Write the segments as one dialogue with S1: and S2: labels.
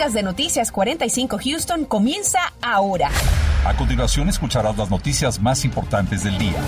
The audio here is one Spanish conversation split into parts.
S1: podcast de Noticias 45 Houston comienza ahora.
S2: A continuación escucharás las noticias más importantes del día.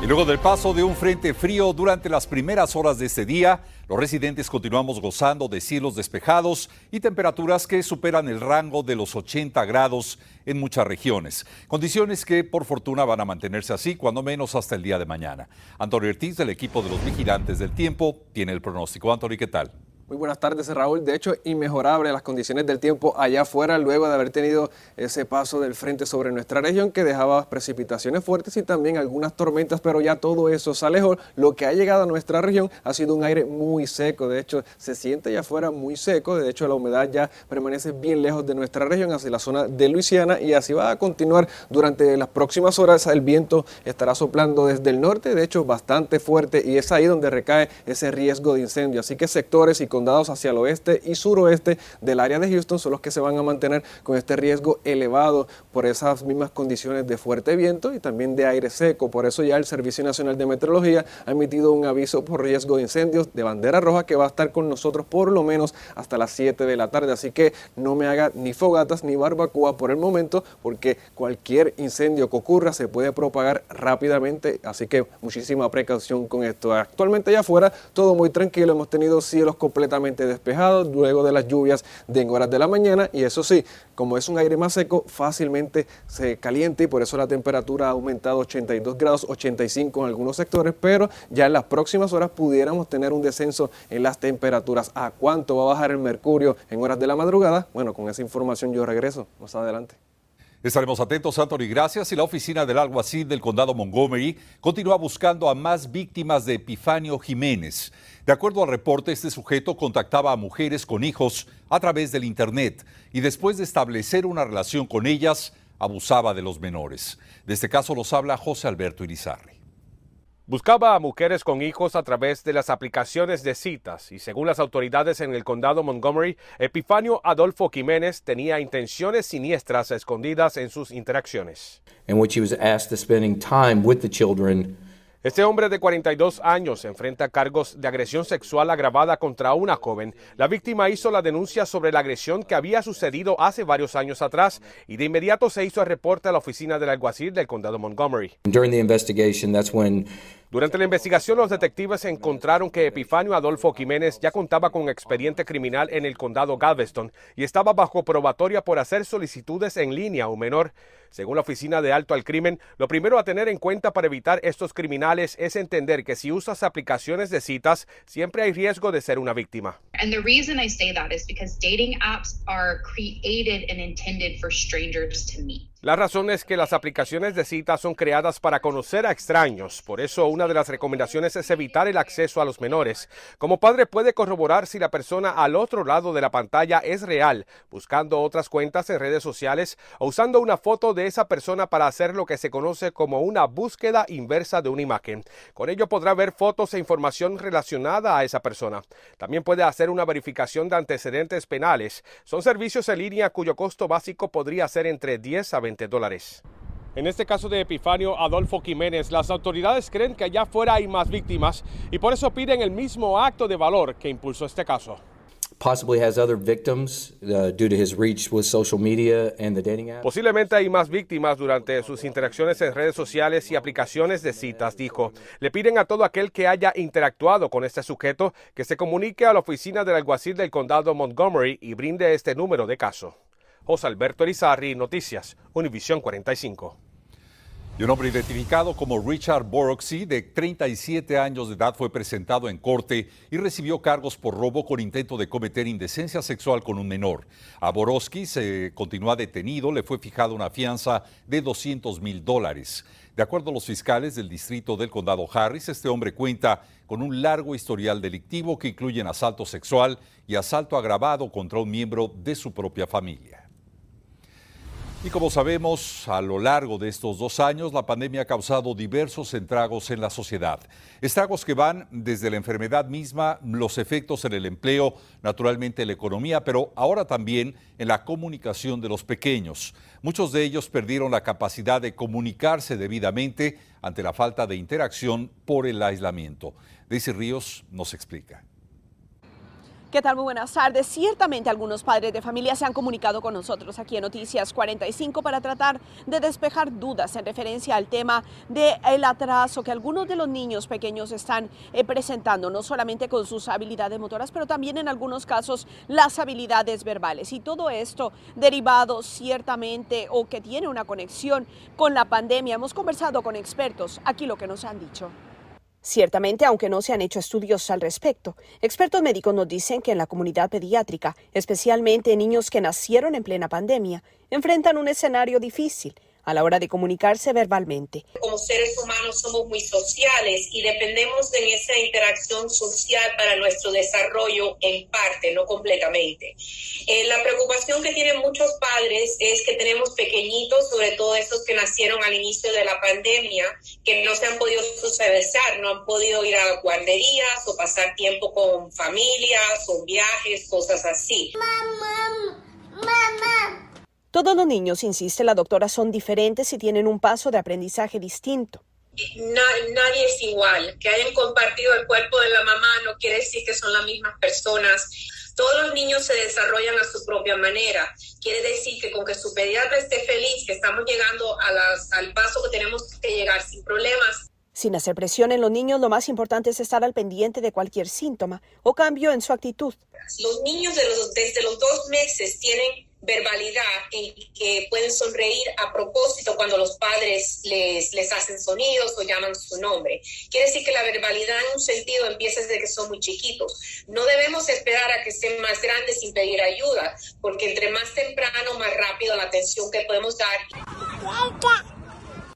S2: Y luego del paso de un frente frío durante las primeras horas de este día, los residentes continuamos gozando de cielos despejados y temperaturas que superan el rango de los 80 grados en muchas regiones. Condiciones que por fortuna van a mantenerse así, cuando menos hasta el día de mañana. Antonio Ortiz del equipo de los vigilantes del tiempo tiene el pronóstico. Antonio, ¿qué tal?
S3: Muy buenas tardes, Raúl. De hecho, inmejorable las condiciones del tiempo allá afuera luego de haber tenido ese paso del frente sobre nuestra región que dejaba precipitaciones fuertes y también algunas tormentas, pero ya todo eso se alejó. Lo que ha llegado a nuestra región ha sido un aire muy seco. De hecho, se siente allá afuera muy seco. De hecho, la humedad ya permanece bien lejos de nuestra región, hacia la zona de Luisiana, y así va a continuar durante las próximas horas. El viento estará soplando desde el norte, de hecho, bastante fuerte, y es ahí donde recae ese riesgo de incendio. Así que sectores y condados hacia el oeste y suroeste del área de Houston son los que se van a mantener con este riesgo elevado por esas mismas condiciones de fuerte viento y también de aire seco. Por eso ya el Servicio Nacional de Meteorología ha emitido un aviso por riesgo de incendios de bandera roja que va a estar con nosotros por lo menos hasta las 7 de la tarde. Así que no me haga ni fogatas ni barbacoa por el momento porque cualquier incendio que ocurra se puede propagar rápidamente. Así que muchísima precaución con esto. Actualmente allá afuera todo muy tranquilo. Hemos tenido cielos completamente despejado luego de las lluvias de en horas de la mañana y eso sí, como es un aire más seco, fácilmente se calienta y por eso la temperatura ha aumentado 82 grados, 85 en algunos sectores, pero ya en las próximas horas pudiéramos tener un descenso en las temperaturas. ¿A cuánto va a bajar el mercurio en horas de la madrugada? Bueno, con esa información yo regreso más adelante.
S2: Estaremos atentos, Anthony. Gracias. Y la oficina del alguacil del condado Montgomery continúa buscando a más víctimas de Epifanio Jiménez. De acuerdo al reporte, este sujeto contactaba a mujeres con hijos a través del Internet y después de establecer una relación con ellas, abusaba de los menores. De este caso nos habla José Alberto Irizarri.
S4: Buscaba a mujeres con hijos a través de las aplicaciones de citas y según las autoridades en el condado Montgomery, Epifanio Adolfo Jiménez tenía intenciones siniestras escondidas en sus interacciones.
S5: In which he was asked to spending time with the children
S4: este hombre de 42 años enfrenta cargos de agresión sexual agravada contra una joven. La víctima hizo la denuncia sobre la agresión que había sucedido hace varios años atrás y de inmediato se hizo el reporte a la oficina del alguacil del condado Montgomery.
S5: During the investigation, that's when
S4: durante la investigación, los detectives encontraron que Epifanio Adolfo Jiménez ya contaba con expediente criminal en el condado Galveston y estaba bajo probatoria por hacer solicitudes en línea a un menor. Según la Oficina de Alto al Crimen, lo primero a tener en cuenta para evitar estos criminales es entender que si usas aplicaciones de citas, siempre hay riesgo de ser una víctima.
S6: And the reason I say that is because dating apps are created and intended for strangers to meet.
S4: La razón es que las aplicaciones de citas son creadas para conocer a extraños, por eso una de las recomendaciones es evitar el acceso a los menores. Como padre puede corroborar si la persona al otro lado de la pantalla es real, buscando otras cuentas en redes sociales o usando una foto de esa persona para hacer lo que se conoce como una búsqueda inversa de una imagen. Con ello podrá ver fotos e información relacionada a esa persona. También puede hacer una verificación de antecedentes penales. Son servicios en línea cuyo costo básico podría ser entre 10 a 20 dólares. En este caso de Epifanio Adolfo Jiménez, las autoridades creen que allá afuera hay más víctimas y por eso piden el mismo acto de valor que impulsó este caso. Posiblemente hay más víctimas durante sus interacciones en redes sociales y aplicaciones de citas, dijo. Le piden a todo aquel que haya interactuado con este sujeto que se comunique a la oficina del alguacil del condado Montgomery y brinde este número de caso. José Alberto Erizarri, Noticias, Univisión 45.
S2: Y un hombre identificado como Richard Boroxy, de 37 años de edad, fue presentado en corte y recibió cargos por robo con intento de cometer indecencia sexual con un menor. A Borowski se continúa detenido, le fue fijada una fianza de 200 mil dólares. De acuerdo a los fiscales del distrito del condado Harris, este hombre cuenta con un largo historial delictivo que incluye asalto sexual y asalto agravado contra un miembro de su propia familia. Y como sabemos, a lo largo de estos dos años, la pandemia ha causado diversos estragos en la sociedad. Estragos que van desde la enfermedad misma, los efectos en el empleo, naturalmente en la economía, pero ahora también en la comunicación de los pequeños. Muchos de ellos perdieron la capacidad de comunicarse debidamente ante la falta de interacción por el aislamiento. Daisy Ríos nos explica.
S7: ¿Qué tal? Muy buenas tardes. Ciertamente algunos padres de familia se han comunicado con nosotros aquí en Noticias 45 para tratar de despejar dudas en referencia al tema del atraso que algunos de los niños pequeños están eh, presentando, no solamente con sus habilidades motoras, pero también en algunos casos las habilidades verbales. Y todo esto derivado ciertamente o que tiene una conexión con la pandemia. Hemos conversado con expertos. Aquí lo que nos han dicho. Ciertamente, aunque no se han hecho estudios al respecto, expertos médicos nos dicen que en la comunidad pediátrica, especialmente niños que nacieron en plena pandemia, enfrentan un escenario difícil a la hora de comunicarse verbalmente.
S8: Como seres humanos somos muy sociales y dependemos de esa interacción social para nuestro desarrollo en parte, no completamente. Eh, la preocupación que tienen muchos padres es que tenemos pequeñitos, sobre todo esos que nacieron al inicio de la pandemia, que no se han podido socializar, no han podido ir a guarderías o pasar tiempo con familias o viajes, cosas así. Mamá,
S7: mamá. Todos los niños, insiste la doctora, son diferentes y tienen un paso de aprendizaje distinto.
S8: nadie es igual. Que hayan compartido el cuerpo de la mamá no quiere decir que son las mismas personas. Todos los niños se desarrollan a su propia manera. Quiere decir que con que su pediatra esté feliz, que estamos llegando a las, al paso que tenemos que llegar sin problemas.
S7: Sin hacer presión en los niños, lo más importante es estar al pendiente de cualquier síntoma o cambio en su actitud.
S8: Los niños desde los dos meses tienen verbalidad en que pueden sonreír a propósito cuando los padres les, les hacen sonidos o llaman su nombre. Quiere decir que la verbalidad en un sentido empieza desde que son muy chiquitos. No debemos esperar a que estén más grandes sin pedir ayuda, porque entre más temprano, más rápido la atención que podemos dar.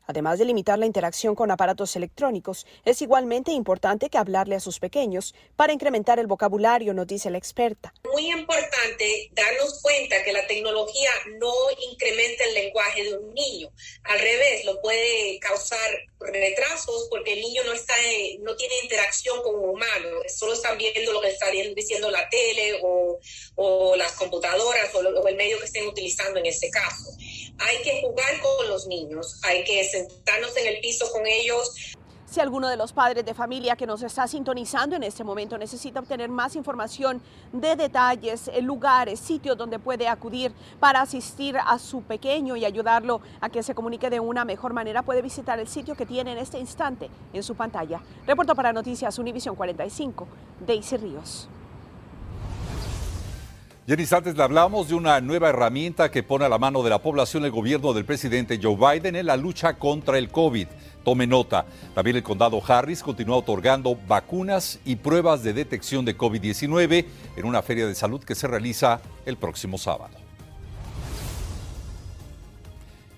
S7: Además de limitar la interacción con aparatos electrónicos, es igualmente importante que hablarle a sus pequeños para incrementar el vocabulario, nos dice la experta.
S8: Muy importante darnos cuenta que la tecnología no incrementa el lenguaje de un niño. Al revés, lo puede causar retrasos porque el niño no está no tiene interacción con un humano, solo están viendo lo que está diciendo la tele o, las computadoras o, o el medio que estén utilizando en ese caso. Hay que jugar con los niños, hay que sentarnos en el piso con ellos.
S7: Si alguno de los padres de familia que nos está sintonizando en este momento necesita obtener más información de detalles, eh, lugares, sitios donde puede acudir para asistir a su pequeño y ayudarlo a que se comunique de una mejor manera, puede visitar el sitio que tiene en este instante en su pantalla. Reporto para Noticias Univisión 45, Daisy Ríos.
S2: Jenny, antes le hablamos de una nueva herramienta que pone a la mano de la población el gobierno del presidente Joe Biden en la lucha contra el COVID. Tome nota. También el condado Harris continúa otorgando vacunas y pruebas de detección de COVID-19 en una feria de salud que se realiza el próximo sábado.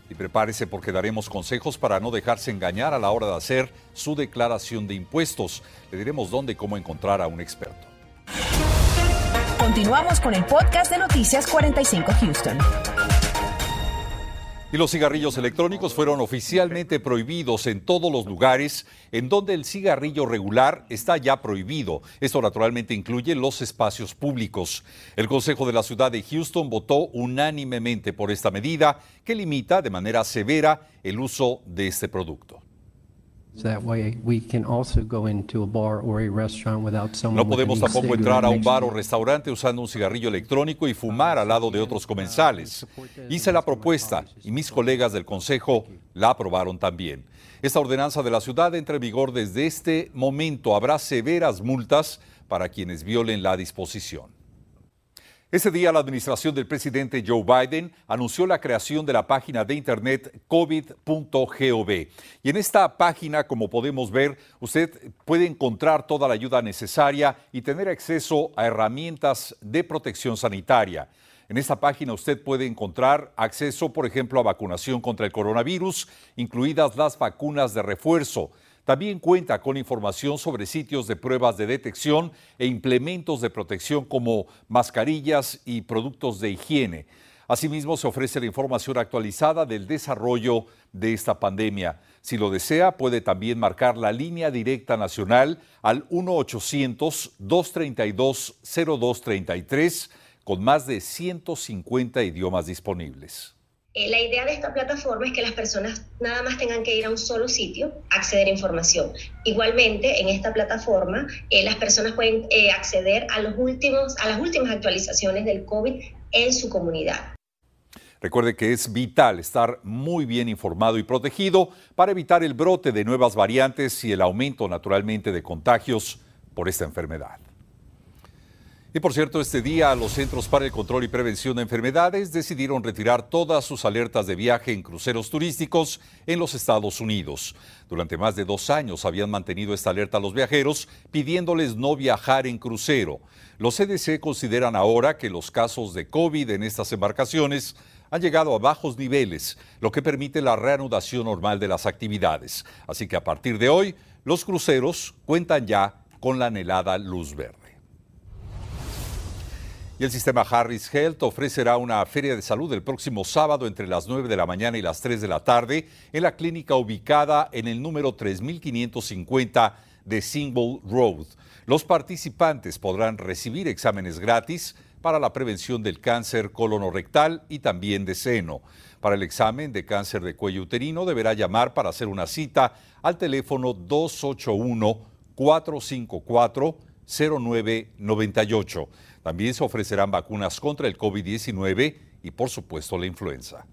S2: Y prepárese porque daremos consejos para no dejarse engañar a la hora de hacer su declaración de impuestos. Le diremos dónde y cómo encontrar a un experto.
S1: Continuamos con el podcast de Noticias 45 Houston.
S2: Y los cigarrillos electrónicos fueron oficialmente prohibidos en todos los lugares en donde el cigarrillo regular está ya prohibido. Esto naturalmente incluye los espacios públicos. El Consejo de la Ciudad de Houston votó unánimemente por esta medida que limita de manera severa el uso de este producto.
S9: No
S2: podemos tampoco entrar a un bar o restaurante usando un cigarrillo electrónico y fumar al lado de otros comensales. Hice la propuesta y mis colegas del Consejo la aprobaron también. Esta ordenanza de la ciudad entra en vigor desde este momento. Habrá severas multas para quienes violen la disposición. Ese día la administración del presidente Joe Biden anunció la creación de la página de internet covid.gov. Y en esta página, como podemos ver, usted puede encontrar toda la ayuda necesaria y tener acceso a herramientas de protección sanitaria. En esta página usted puede encontrar acceso, por ejemplo, a vacunación contra el coronavirus, incluidas las vacunas de refuerzo también cuenta con información sobre sitios de pruebas de detección e implementos de protección como mascarillas y productos de higiene. Asimismo, se ofrece la información actualizada del desarrollo de esta pandemia. Si lo desea, puede también marcar la línea directa nacional al 1-800-232-0233 con más de 150 idiomas disponibles.
S9: Eh, la idea de esta plataforma es que las personas nada más tengan que ir a un solo sitio, acceder a información. Igualmente, en esta plataforma, eh, las personas pueden eh, acceder a, los últimos, a las últimas actualizaciones del COVID en su comunidad.
S2: Recuerde que es vital estar muy bien informado y protegido para evitar el brote de nuevas variantes y el aumento naturalmente de contagios por esta enfermedad. Y por cierto, este día los Centros para el Control y Prevención de Enfermedades decidieron retirar todas sus alertas de viaje en cruceros turísticos en los Estados Unidos. Durante más de dos años habían mantenido esta alerta a los viajeros pidiéndoles no viajar en crucero. Los CDC consideran ahora que los casos de COVID en estas embarcaciones han llegado a bajos niveles, lo que permite la reanudación normal de las actividades. Así que a partir de hoy, los cruceros cuentan ya con la anhelada luz verde. El sistema Harris Health ofrecerá una feria de salud el próximo sábado entre las 9 de la mañana y las 3 de la tarde en la clínica ubicada en el número 3550 de Single Road. Los participantes podrán recibir exámenes gratis para la prevención del cáncer colonorectal y también de seno. Para el examen de cáncer de cuello uterino deberá llamar para hacer una cita al teléfono 281 454 0998. También se ofrecerán vacunas contra el COVID-19 y por supuesto la influenza.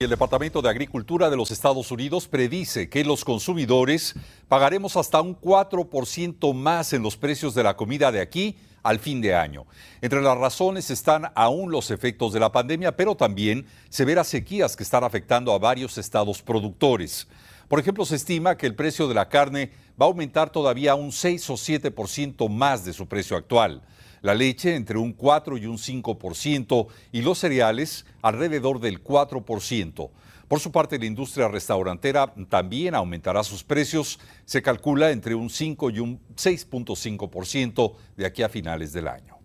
S2: El Departamento de Agricultura de los Estados Unidos predice que los consumidores pagaremos hasta un 4% más en los precios de la comida de aquí al fin de año. Entre las razones están aún los efectos de la pandemia, pero también severas sequías que están afectando a varios estados productores. Por ejemplo, se estima que el precio de la carne va a aumentar todavía un 6 o 7% más de su precio actual la leche entre un 4 y un 5% y los cereales alrededor del 4%. Por su parte, la industria restaurantera también aumentará sus precios, se calcula entre un 5 y un 6.5% de aquí a finales del año.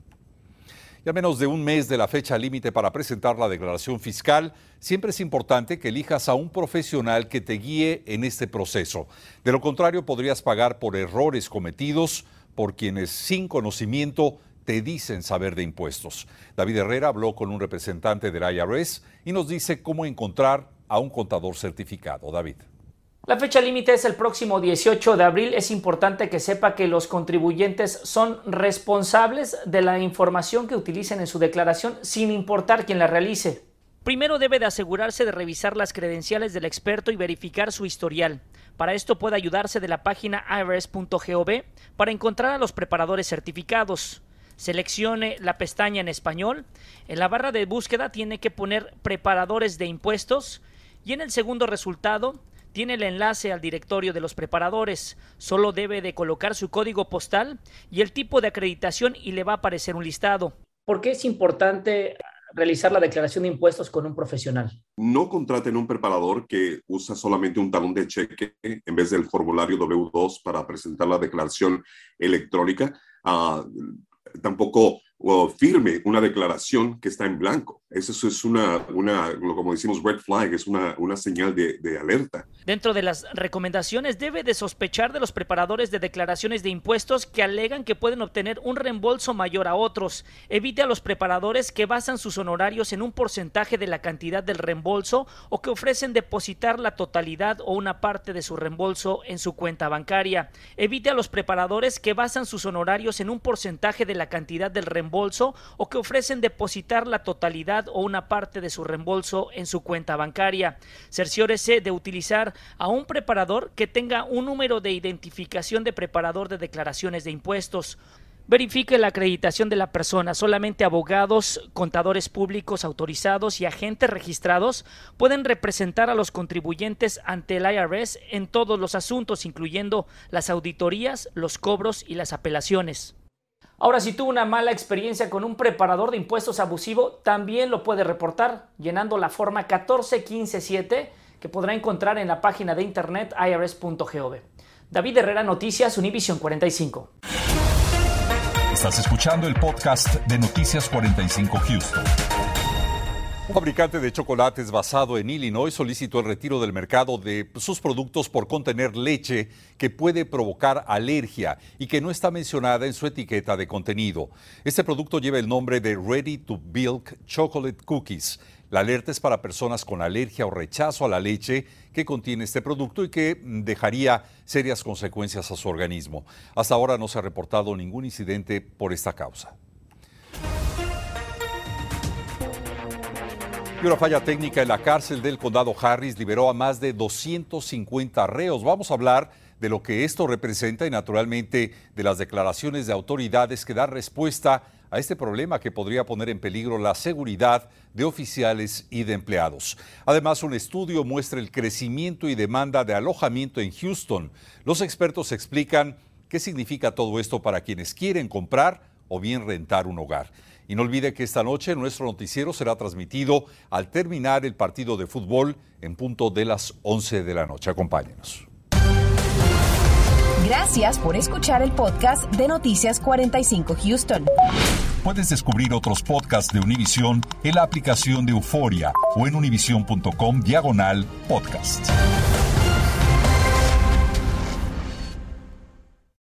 S2: Y a menos de un mes de la fecha límite para presentar la declaración fiscal, siempre es importante que elijas a un profesional que te guíe en este proceso. De lo contrario, podrías pagar por errores cometidos por quienes sin conocimiento te dicen saber de impuestos. David Herrera habló con un representante del IRS y nos dice cómo encontrar a un contador certificado. David.
S10: La fecha límite es el próximo 18 de abril. Es importante que sepa que los contribuyentes son responsables de la información que utilicen en su declaración sin importar quién la realice. Primero debe de asegurarse de revisar las credenciales del experto y verificar su historial. Para esto puede ayudarse de la página irs.gov para encontrar a los preparadores certificados. Seleccione la pestaña en español. En la barra de búsqueda tiene que poner preparadores de impuestos y en el segundo resultado tiene el enlace al directorio de los preparadores. Solo debe de colocar su código postal y el tipo de acreditación y le va a aparecer un listado. ¿Por qué es importante realizar la declaración de impuestos con un profesional?
S11: No contraten un preparador que usa solamente un talón de cheque en vez del formulario W2 para presentar la declaración electrónica. Uh, tampoco firme una declaración que está en blanco. Eso es una, una como decimos, red flag, es una, una señal de, de, alerta.
S10: Dentro de las recomendaciones debe de sospechar de los preparadores de declaraciones de impuestos que alegan que pueden obtener un reembolso mayor a otros. Evite a los preparadores que basan sus honorarios en un porcentaje de la cantidad del reembolso o que ofrecen depositar la totalidad o una parte de su reembolso en su cuenta bancaria. Evite a los preparadores que basan sus honorarios en un porcentaje de la cantidad del o que ofrecen depositar la totalidad o una parte de su reembolso en su cuenta bancaria. Cerciórese de utilizar a un preparador que tenga un número de identificación de preparador de declaraciones de impuestos. Verifique la acreditación de la persona. Solamente abogados, contadores públicos autorizados y agentes registrados pueden representar a los contribuyentes ante el IRS en todos los asuntos, incluyendo las auditorías, los cobros y las apelaciones. Ahora, si tuvo una mala experiencia con un preparador de impuestos abusivo, también lo puede reportar llenando la forma 14157 que podrá encontrar en la página de internet irs.gov. David Herrera, Noticias, Univision 45.
S2: Estás escuchando el podcast de Noticias 45 Houston. Fabricante de chocolates basado en Illinois solicitó el retiro del mercado de sus productos por contener leche que puede provocar alergia y que no está mencionada en su etiqueta de contenido. Este producto lleva el nombre de Ready to Milk Chocolate Cookies. La alerta es para personas con alergia o rechazo a la leche que contiene este producto y que dejaría serias consecuencias a su organismo. Hasta ahora no se ha reportado ningún incidente por esta causa. Y una falla técnica en la cárcel del condado Harris liberó a más de 250 reos. Vamos a hablar de lo que esto representa y naturalmente de las declaraciones de autoridades que dan respuesta a este problema que podría poner en peligro la seguridad de oficiales y de empleados. Además, un estudio muestra el crecimiento y demanda de alojamiento en Houston. Los expertos explican qué significa todo esto para quienes quieren comprar o bien rentar un hogar. Y no olvide que esta noche nuestro noticiero será transmitido al terminar el partido de fútbol en punto de las 11 de la noche. Acompáñenos.
S1: Gracias por escuchar el podcast de Noticias 45 Houston.
S2: Puedes descubrir otros podcasts de Univision en la aplicación de Euforia o en univision.com diagonal podcast.